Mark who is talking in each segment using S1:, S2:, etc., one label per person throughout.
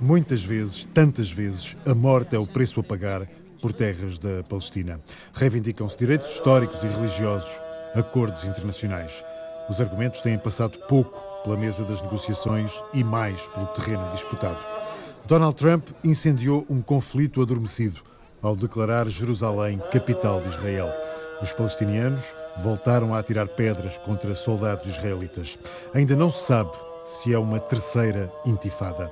S1: Muitas vezes, tantas vezes, a morte é o preço a pagar por terras da Palestina. Reivindicam-se direitos históricos e religiosos, acordos internacionais. Os argumentos têm passado pouco pela mesa das negociações e mais pelo terreno disputado. Donald Trump incendiou um conflito adormecido ao declarar Jerusalém capital de Israel. Os palestinianos voltaram a atirar pedras contra soldados israelitas. Ainda não se sabe se é uma terceira intifada.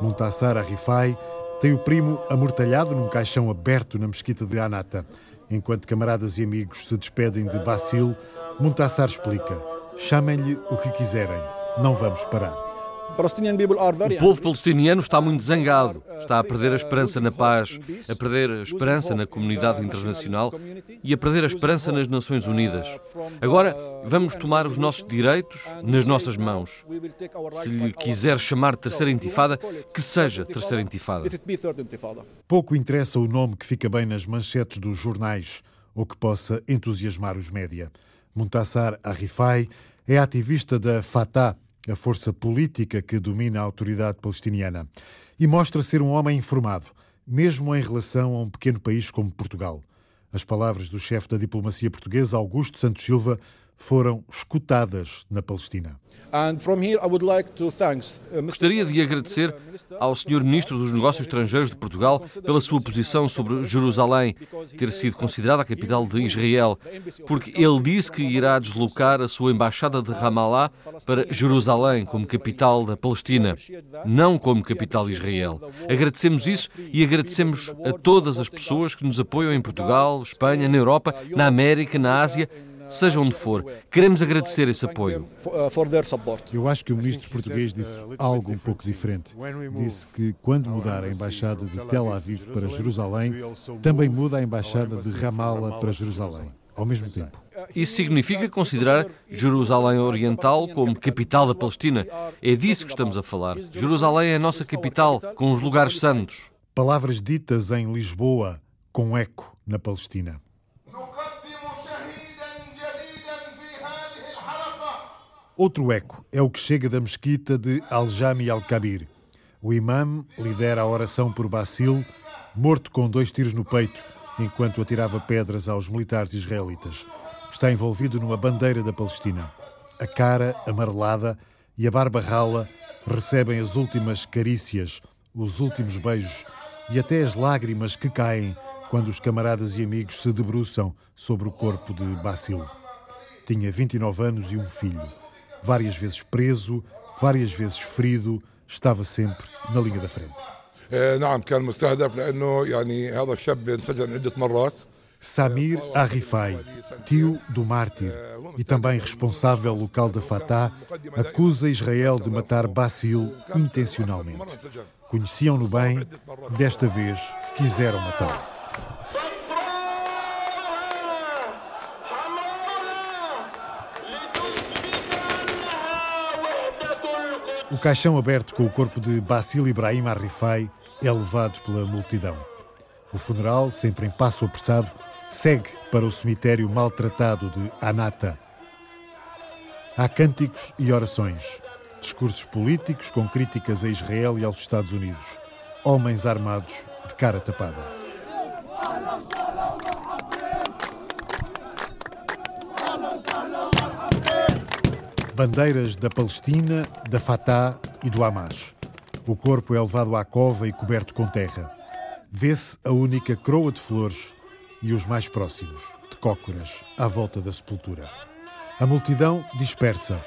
S1: Muntassar Arifai tem o primo amortalhado num caixão aberto na mesquita de Anata. Enquanto camaradas e amigos se despedem de Basil, Muntassar explica: chamem-lhe o que quiserem, não vamos parar.
S2: O povo palestiniano está muito zangado, está a perder a esperança na paz, a perder a esperança na comunidade internacional e a perder a esperança nas Nações Unidas. Agora vamos tomar os nossos direitos nas nossas mãos. Se lhe quiser chamar terceira intifada, que seja terceira intifada.
S1: Pouco interessa o nome que fica bem nas manchetes dos jornais ou que possa entusiasmar os média. Muntassar Arifai é ativista da Fatah, a força política que domina a autoridade palestiniana, e mostra ser um homem informado, mesmo em relação a um pequeno país como Portugal. As palavras do chefe da diplomacia portuguesa, Augusto Santos Silva, foram escutadas na Palestina.
S2: Uh, Gostaria de agradecer ao Sr. Ministro dos Negócios Estrangeiros de Portugal pela sua posição sobre Jerusalém ter sido considerada a capital de Israel, porque ele disse que irá deslocar a sua embaixada de Ramallah para Jerusalém como capital da Palestina, não como capital de Israel. Agradecemos isso e agradecemos a todas as pessoas que nos apoiam em Portugal, Espanha, na Europa, na América, na Ásia seja onde for. Queremos agradecer esse apoio.
S1: Eu acho que o ministro português disse algo um pouco diferente. Disse que quando mudar a embaixada de Tel Aviv para Jerusalém, também muda a embaixada de Ramallah para Jerusalém, ao mesmo tempo.
S2: Isso significa considerar Jerusalém Oriental como capital da Palestina. É disso que estamos a falar. Jerusalém é a nossa capital, com os lugares santos.
S1: Palavras ditas em Lisboa, com eco na Palestina. Outro eco é o que chega da mesquita de Al-Jami al-Kabir. O imã lidera a oração por Basil, morto com dois tiros no peito enquanto atirava pedras aos militares israelitas. Está envolvido numa bandeira da Palestina. A cara amarelada e a barba rala recebem as últimas carícias, os últimos beijos e até as lágrimas que caem quando os camaradas e amigos se debruçam sobre o corpo de Basil. Tinha 29 anos e um filho várias vezes preso, várias vezes ferido, estava sempre na linha da frente. Samir Arifai, tio do mártir e também responsável local da Fatah, acusa Israel de matar Basil intencionalmente. Conheciam-no bem, desta vez quiseram matá-lo. O caixão aberto com o corpo de Basil Ibrahim Arrifai é levado pela multidão. O funeral, sempre em passo apressado, segue para o cemitério maltratado de Anata. Há cânticos e orações, discursos políticos com críticas a Israel e aos Estados Unidos, homens armados de cara tapada. Bandeiras da Palestina, da Fatah e do Hamas. O corpo é levado à cova e coberto com terra. Vê-se a única croa de flores e os mais próximos, de cócoras, à volta da sepultura. A multidão dispersa.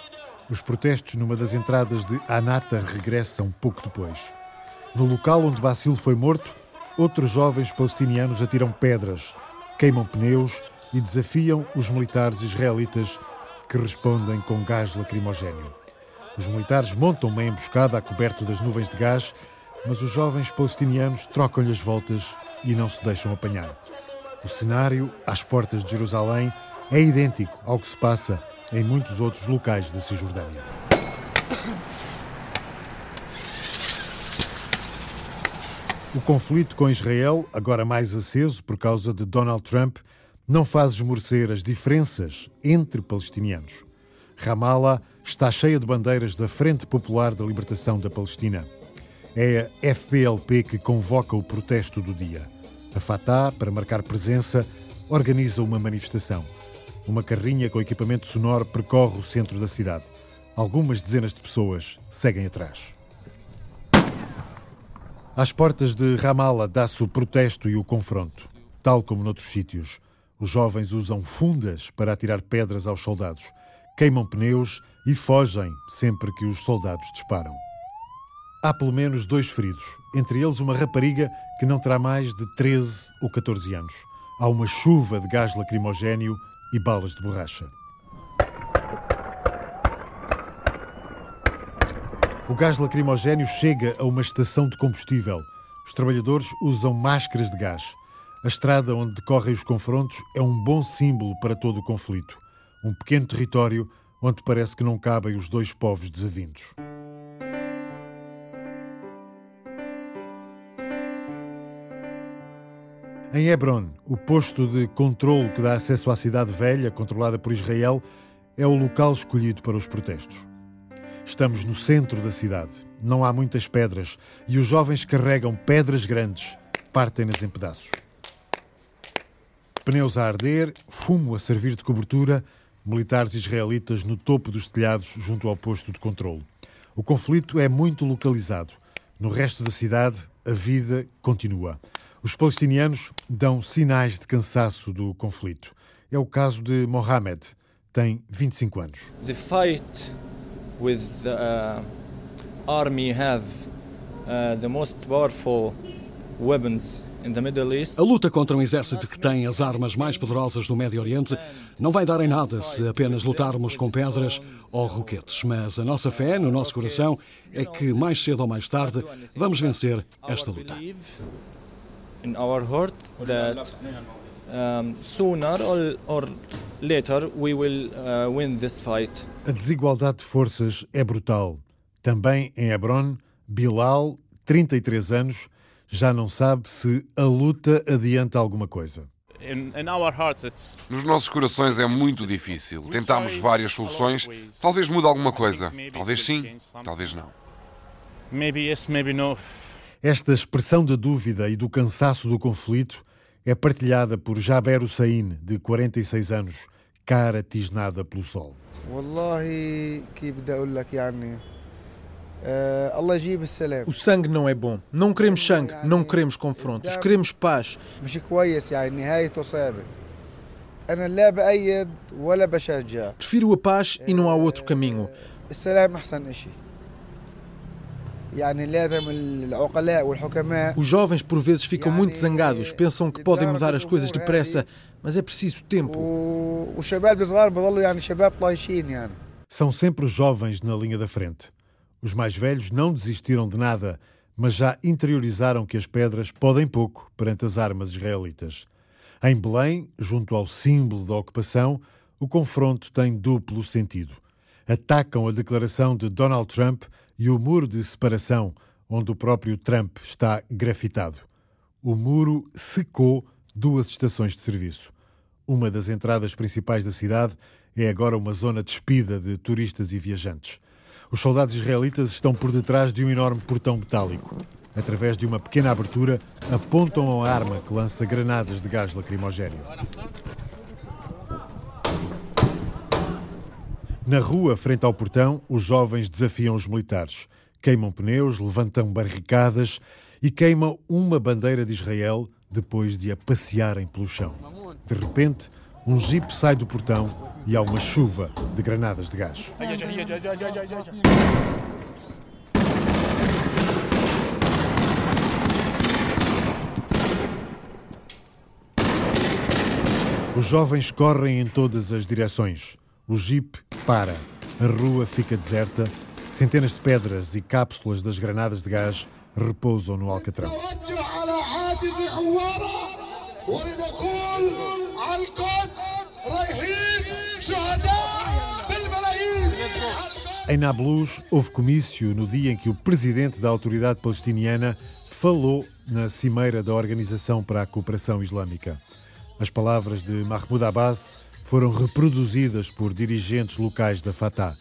S1: Os protestos numa das entradas de Anata regressam pouco depois. No local onde Basil foi morto, outros jovens palestinianos atiram pedras, queimam pneus e desafiam os militares israelitas que respondem com gás lacrimogéneo. Os militares montam uma emboscada a coberto das nuvens de gás, mas os jovens palestinianos trocam-lhe as voltas e não se deixam apanhar. O cenário, às portas de Jerusalém, é idêntico ao que se passa em muitos outros locais da Cisjordânia. O conflito com Israel, agora mais aceso por causa de Donald Trump, não faz esmorecer as diferenças entre palestinianos. Ramallah está cheia de bandeiras da Frente Popular da Libertação da Palestina. É a FPLP que convoca o protesto do dia. A Fatah, para marcar presença, organiza uma manifestação. Uma carrinha com equipamento sonoro percorre o centro da cidade. Algumas dezenas de pessoas seguem atrás. Às portas de Ramallah dá-se o protesto e o confronto. Tal como noutros sítios, os jovens usam fundas para atirar pedras aos soldados queimam pneus e fogem sempre que os soldados disparam. Há pelo menos dois feridos, entre eles uma rapariga que não terá mais de 13 ou 14 anos. Há uma chuva de gás lacrimogéneo e balas de borracha. O gás lacrimogéneo chega a uma estação de combustível. Os trabalhadores usam máscaras de gás. A estrada onde decorrem os confrontos é um bom símbolo para todo o conflito um pequeno território onde parece que não cabem os dois povos desavindos. Em Hebron, o posto de controle que dá acesso à cidade velha, controlada por Israel, é o local escolhido para os protestos. Estamos no centro da cidade. Não há muitas pedras e os jovens carregam pedras grandes, partem-nas em pedaços. Pneus a arder, fumo a servir de cobertura militares israelitas no topo dos telhados junto ao posto de controle. O conflito é muito localizado. No resto da cidade, a vida continua. Os palestinianos dão sinais de cansaço do conflito. É o caso de Mohamed, tem 25 anos.
S3: The fight with the uh, army have uh, the most powerful weapons
S4: a luta contra um exército que tem as armas mais poderosas do Médio Oriente não vai dar em nada se apenas lutarmos com pedras ou roquetes, mas a nossa fé no nosso coração é que mais cedo ou mais tarde vamos vencer esta luta.
S1: A desigualdade de forças é brutal. Também em Hebron, Bilal, 33 anos, já não sabe se a luta adianta alguma coisa.
S5: Nos nossos corações é muito difícil. Tentámos várias soluções. Talvez mude alguma coisa. Talvez sim, talvez não.
S1: Esta expressão da dúvida e do cansaço do conflito é partilhada por Jaber Hussein, de 46 anos, cara tisnada pelo sol.
S6: Eh, o sangue não é bom. Não queremos sangue, não queremos confrontos, queremos paz. Prefiro a paz e não há outro caminho. Os jovens por vezes ficam muito zangados, pensam que podem mudar as coisas depressa, mas é preciso tempo.
S1: São sempre os jovens na linha da frente. Os mais velhos não desistiram de nada, mas já interiorizaram que as pedras podem pouco perante as armas israelitas. Em Belém, junto ao símbolo da ocupação, o confronto tem duplo sentido. Atacam a declaração de Donald Trump e o muro de separação, onde o próprio Trump está grafitado. O muro secou duas estações de serviço. Uma das entradas principais da cidade é agora uma zona despida de turistas e viajantes. Os soldados israelitas estão por detrás de um enorme portão metálico. Através de uma pequena abertura, apontam a arma que lança granadas de gás lacrimogéneo. Na rua, frente ao portão, os jovens desafiam os militares. Queimam pneus, levantam barricadas e queimam uma bandeira de Israel depois de a passearem pelo chão. De repente, um jipe sai do portão e há uma chuva de granadas de gás. Os jovens correm em todas as direções. O jipe para. A rua fica deserta. Centenas de pedras e cápsulas das granadas de gás repousam no alcatrão. Em Nablus houve comício no dia em que o presidente da autoridade palestiniana falou na cimeira da Organização para a Cooperação Islâmica. As palavras de Mahmoud Abbas foram reproduzidas por dirigentes locais da Fatah.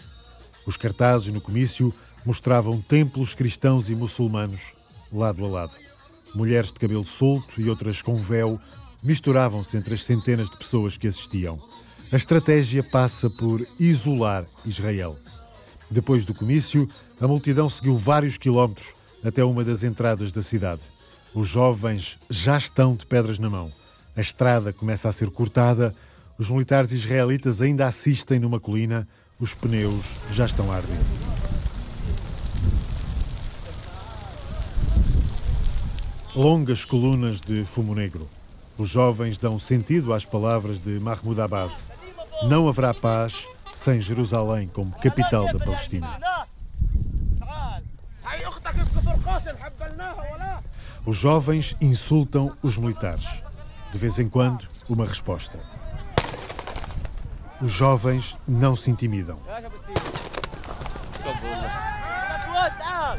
S1: Os cartazes no comício mostravam templos cristãos e muçulmanos lado a lado. Mulheres de cabelo solto e outras com véu misturavam-se entre as centenas de pessoas que assistiam. A estratégia passa por isolar Israel. Depois do comício, a multidão seguiu vários quilómetros até uma das entradas da cidade. Os jovens já estão de pedras na mão. A estrada começa a ser cortada. Os militares israelitas ainda assistem numa colina. Os pneus já estão a arder. Longas colunas de fumo negro. Os jovens dão sentido às palavras de Mahmoud Abbas. Não haverá paz sem Jerusalém como capital da Palestina. Os jovens insultam os militares. De vez em quando, uma resposta. Os jovens não se intimidam.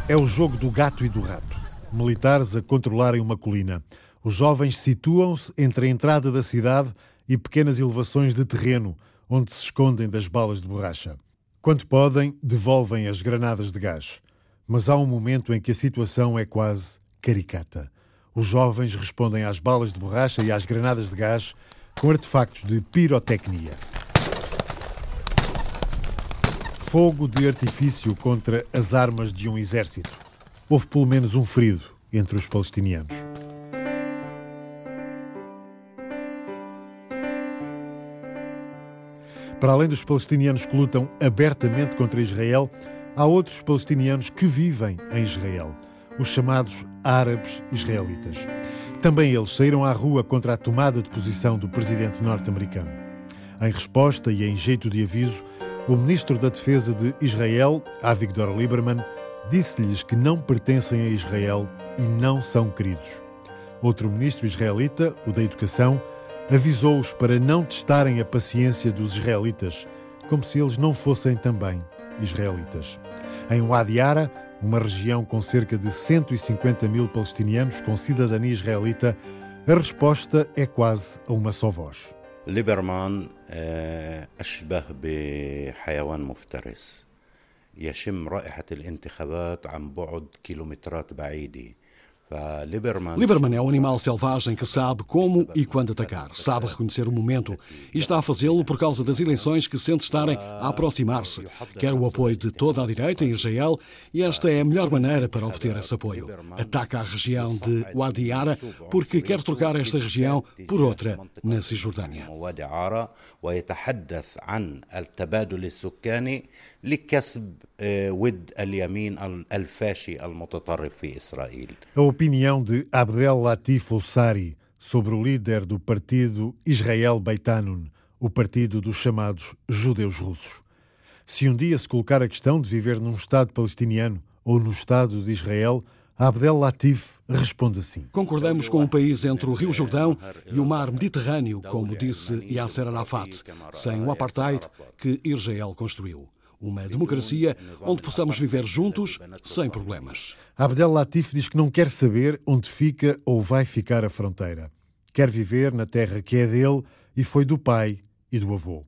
S1: É o jogo do gato e do rato. Militares a controlarem uma colina. Os jovens situam-se entre a entrada da cidade e pequenas elevações de terreno, onde se escondem das balas de borracha. Quando podem, devolvem as granadas de gás. Mas há um momento em que a situação é quase caricata. Os jovens respondem às balas de borracha e às granadas de gás com artefactos de pirotecnia. Fogo de artifício contra as armas de um exército. Houve pelo menos um ferido entre os palestinianos. Para além dos palestinianos que lutam abertamente contra Israel, há outros palestinianos que vivem em Israel, os chamados árabes israelitas. Também eles saíram à rua contra a tomada de posição do presidente norte-americano. Em resposta e em jeito de aviso, o ministro da Defesa de Israel, Avigdor Lieberman, disse-lhes que não pertencem a Israel e não são queridos. Outro ministro israelita, o da Educação, avisou-os para não testarem a paciência dos israelitas, como se eles não fossem também israelitas. Em Wadi Ara, uma região com cerca de 150 mil palestinianos com cidadania israelita, a resposta é quase a uma só voz.
S7: ليبرمان أشبه بحيوان مفترس يشم رائحة الانتخابات عن بعد كيلومترات بعيدة
S4: Lieberman é um animal selvagem que sabe como e quando atacar, sabe reconhecer o momento e está a fazê-lo por causa das eleições que sente estarem a aproximar-se. Quer o apoio de toda a direita em Israel e esta é a melhor maneira para obter esse apoio. Ataca a região de Wadi Ara porque quer trocar esta região por outra na Cisjordânia.
S7: لكسب ود اليمين الفاشي المتطرف في إسرائيل
S1: A opinião de Abdel Latif Oussari sobre o líder do partido Israel Beitanun, o partido dos chamados judeus russos. Se um dia se colocar a questão de viver num Estado palestiniano ou no Estado de Israel, Abdel Latif responde assim:
S4: Concordamos com um país entre o Rio Jordão e o mar Mediterrâneo, como disse Yasser Arafat, sem o apartheid que Israel construiu uma democracia onde possamos viver juntos sem problemas.
S1: Abdel Latif diz que não quer saber onde fica ou vai ficar a fronteira. Quer viver na terra que é dele e foi do pai e do avô.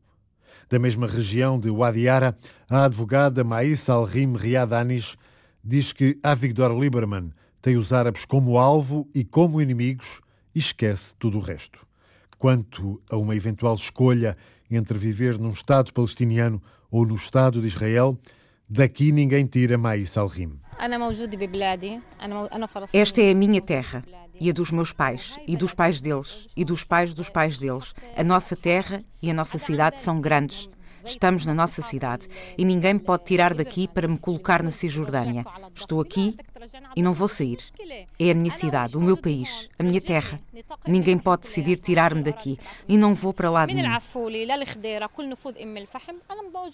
S1: Da mesma região de Wadi Ara, a advogada Maïs Al-Rim Riadanis diz que Avigdor Lieberman tem os árabes como alvo e como inimigos e esquece tudo o resto. Quanto a uma eventual escolha entre viver num Estado palestiniano ou no Estado de Israel, daqui ninguém tira mais Salrim.
S8: Esta é a minha terra e a dos meus pais, e dos pais deles, e dos pais dos pais deles. A nossa terra e a nossa cidade são grandes. Estamos na nossa cidade e ninguém me pode tirar daqui para me colocar na Cisjordânia. Estou aqui e não vou sair. É a minha cidade, o meu país, a minha terra. Ninguém pode decidir tirar-me daqui e não vou para lá de mim.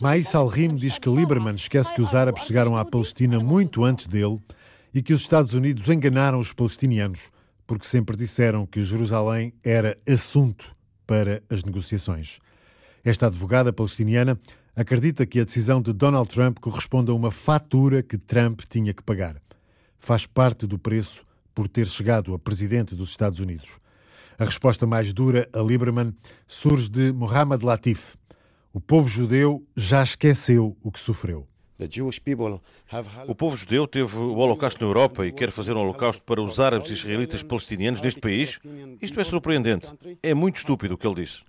S1: Mais Salrim diz que Lieberman esquece que os árabes chegaram à Palestina muito antes dele e que os Estados Unidos enganaram os palestinianos porque sempre disseram que Jerusalém era assunto para as negociações. Esta advogada palestiniana acredita que a decisão de Donald Trump corresponde a uma fatura que Trump tinha que pagar. Faz parte do preço por ter chegado a presidente dos Estados Unidos. A resposta mais dura a Lieberman surge de Mohamed Latif. O povo judeu já esqueceu o que sofreu.
S9: O povo judeu teve o Holocausto na Europa e quer fazer um Holocausto para os árabes israelitas palestinianos neste país? Isto é surpreendente. É muito estúpido o que ele disse.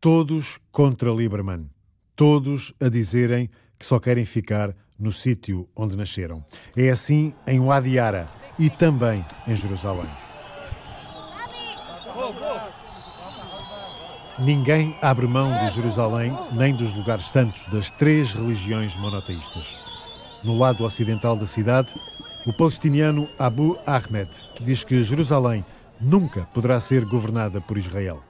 S1: Todos contra Lieberman. Todos a dizerem que só querem ficar no sítio onde nasceram. É assim em Wadi Ara e também em Jerusalém. Ninguém abre mão de Jerusalém nem dos lugares santos das três religiões monoteístas. No lado ocidental da cidade, o palestiniano Abu Ahmed diz que Jerusalém nunca poderá ser governada por Israel.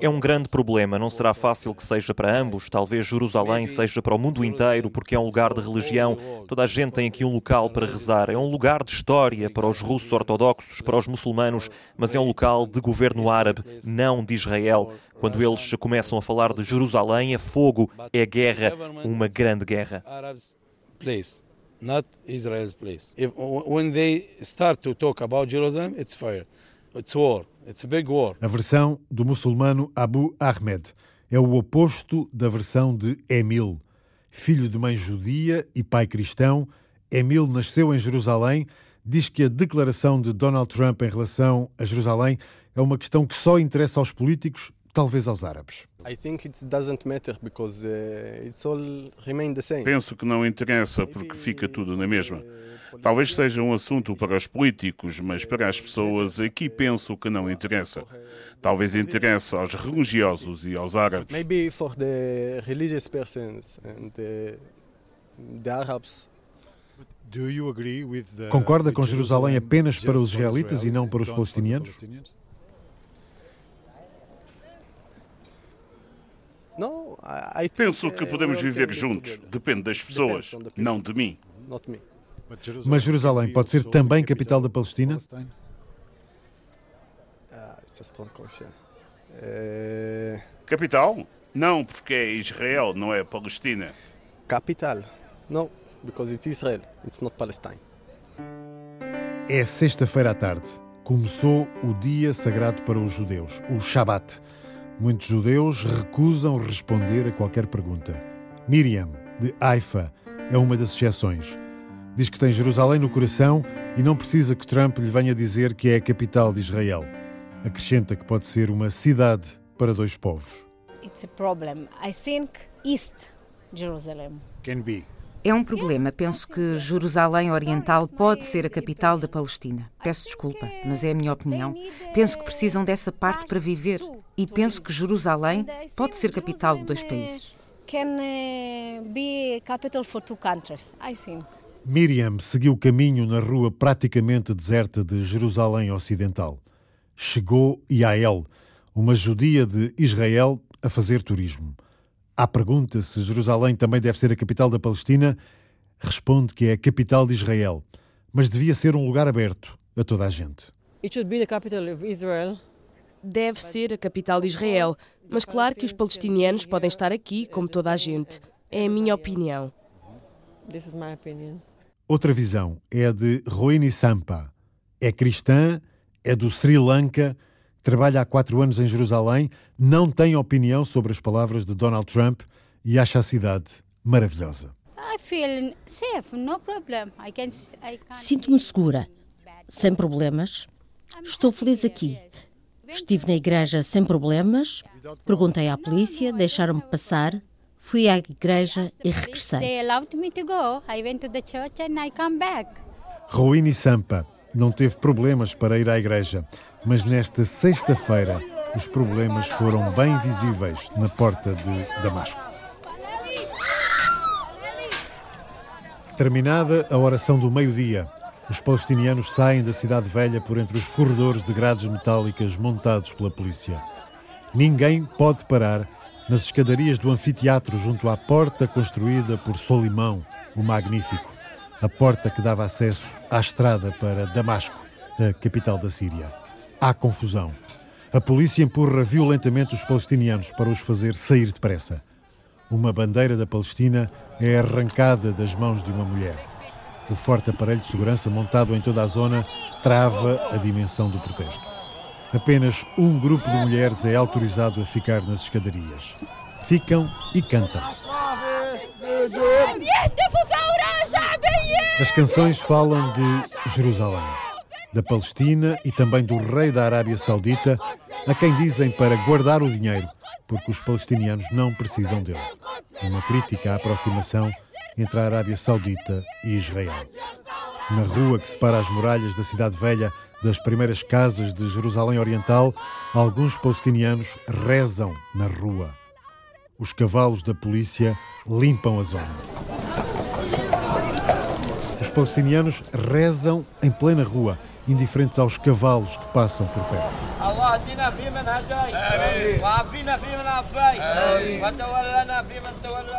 S10: É um grande problema, não será fácil que seja para ambos. Talvez Jerusalém seja para o mundo inteiro, porque é um lugar de religião. Toda a gente tem aqui um local para rezar. É um lugar de história para os russos ortodoxos, para os muçulmanos, mas é um local de governo árabe, não de Israel. Quando eles começam a falar de Jerusalém, é fogo, é guerra, uma grande guerra. Place, not Israel's place. If, when they start to talk about Jerusalem,
S1: it's fire. It's war. A versão do muçulmano Abu Ahmed é o oposto da versão de Emil. Filho de mãe judia e pai cristão, Emil nasceu em Jerusalém. Diz que a declaração de Donald Trump em relação a Jerusalém é uma questão que só interessa aos políticos, talvez aos árabes.
S11: Uh, Penso que não interessa porque fica tudo na mesma. Talvez seja um assunto para os políticos, mas para as pessoas aqui penso que não interessa. Talvez interesse aos religiosos e aos árabes. Maybe for the religious persons and the,
S1: the Arabs. Concorda com Jerusalém apenas para os israelitas e não para os palestinianos?
S11: Penso que podemos viver juntos. Depende das pessoas, não de mim.
S1: Mas Jerusalém pode ser também capital da Palestina?
S11: Capital? Não, porque é Israel, não é Palestina.
S12: Capital? Não, because it's Israel, it's not Palestine.
S1: É sexta-feira à tarde. Começou o dia sagrado para os judeus, o Shabat. Muitos judeus recusam responder a qualquer pergunta. Miriam, de Haifa, é uma das exceções. Diz que tem Jerusalém no coração e não precisa que Trump lhe venha dizer que é a capital de Israel. Acrescenta que pode ser uma cidade para dois povos. It's a problem. I think East
S8: Jerusalem can be. É um problema. Penso que Jerusalém Oriental pode ser a capital da Palestina. Peço desculpa, mas é a minha opinião. Penso que precisam dessa parte para viver. E penso que Jerusalém pode ser capital de dois países. Can eh, be capital for two countries,
S1: I think. Miriam seguiu caminho na rua praticamente deserta de Jerusalém Ocidental. Chegou Yael, uma judia de Israel, a fazer turismo. À pergunta se Jerusalém também deve ser a capital da Palestina, responde que é a capital de Israel, mas devia ser um lugar aberto a toda a gente.
S13: Deve ser a capital de Israel, mas claro que os palestinianos podem estar aqui como toda a gente. É a minha opinião.
S1: Outra visão é a de Rohini Sampa. É cristã, é do Sri Lanka, trabalha há quatro anos em Jerusalém, não tem opinião sobre as palavras de Donald Trump e acha a cidade maravilhosa.
S14: Sinto-me segura, sem problemas. Estou feliz aqui. Estive na igreja sem problemas, perguntei à polícia, deixaram-me passar, Fui à igreja e regressei.
S1: Ruini Sampa não teve problemas para ir à igreja, mas nesta sexta-feira os problemas foram bem visíveis na porta de Damasco. Terminada a oração do meio-dia, os palestinianos saem da cidade velha por entre os corredores de grades metálicas montados pela polícia. Ninguém pode parar nas escadarias do anfiteatro junto à porta construída por Solimão, o Magnífico, a porta que dava acesso à estrada para Damasco, a capital da Síria. Há confusão. A polícia empurra violentamente os palestinianos para os fazer sair depressa. uma bandeira da Palestina é arrancada das mãos de uma mulher. O forte aparelho de segurança montado em toda a zona trava a dimensão do protesto. Apenas um grupo de mulheres é autorizado a ficar nas escadarias. Ficam e cantam. As canções falam de Jerusalém, da Palestina e também do rei da Arábia Saudita, a quem dizem para guardar o dinheiro, porque os palestinianos não precisam dele. Uma crítica à aproximação entre a Arábia Saudita e Israel. Na rua que separa as muralhas da Cidade Velha das primeiras casas de Jerusalém Oriental, alguns palestinianos rezam na rua. Os cavalos da polícia limpam a zona. Os palestinianos rezam em plena rua, indiferentes aos cavalos que passam por perto.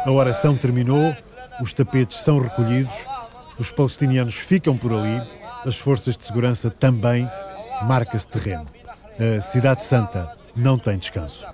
S1: A oração terminou, os tapetes são recolhidos, os palestinianos ficam por ali, as forças de segurança também, marca-se terreno. A Cidade Santa não tem descanso.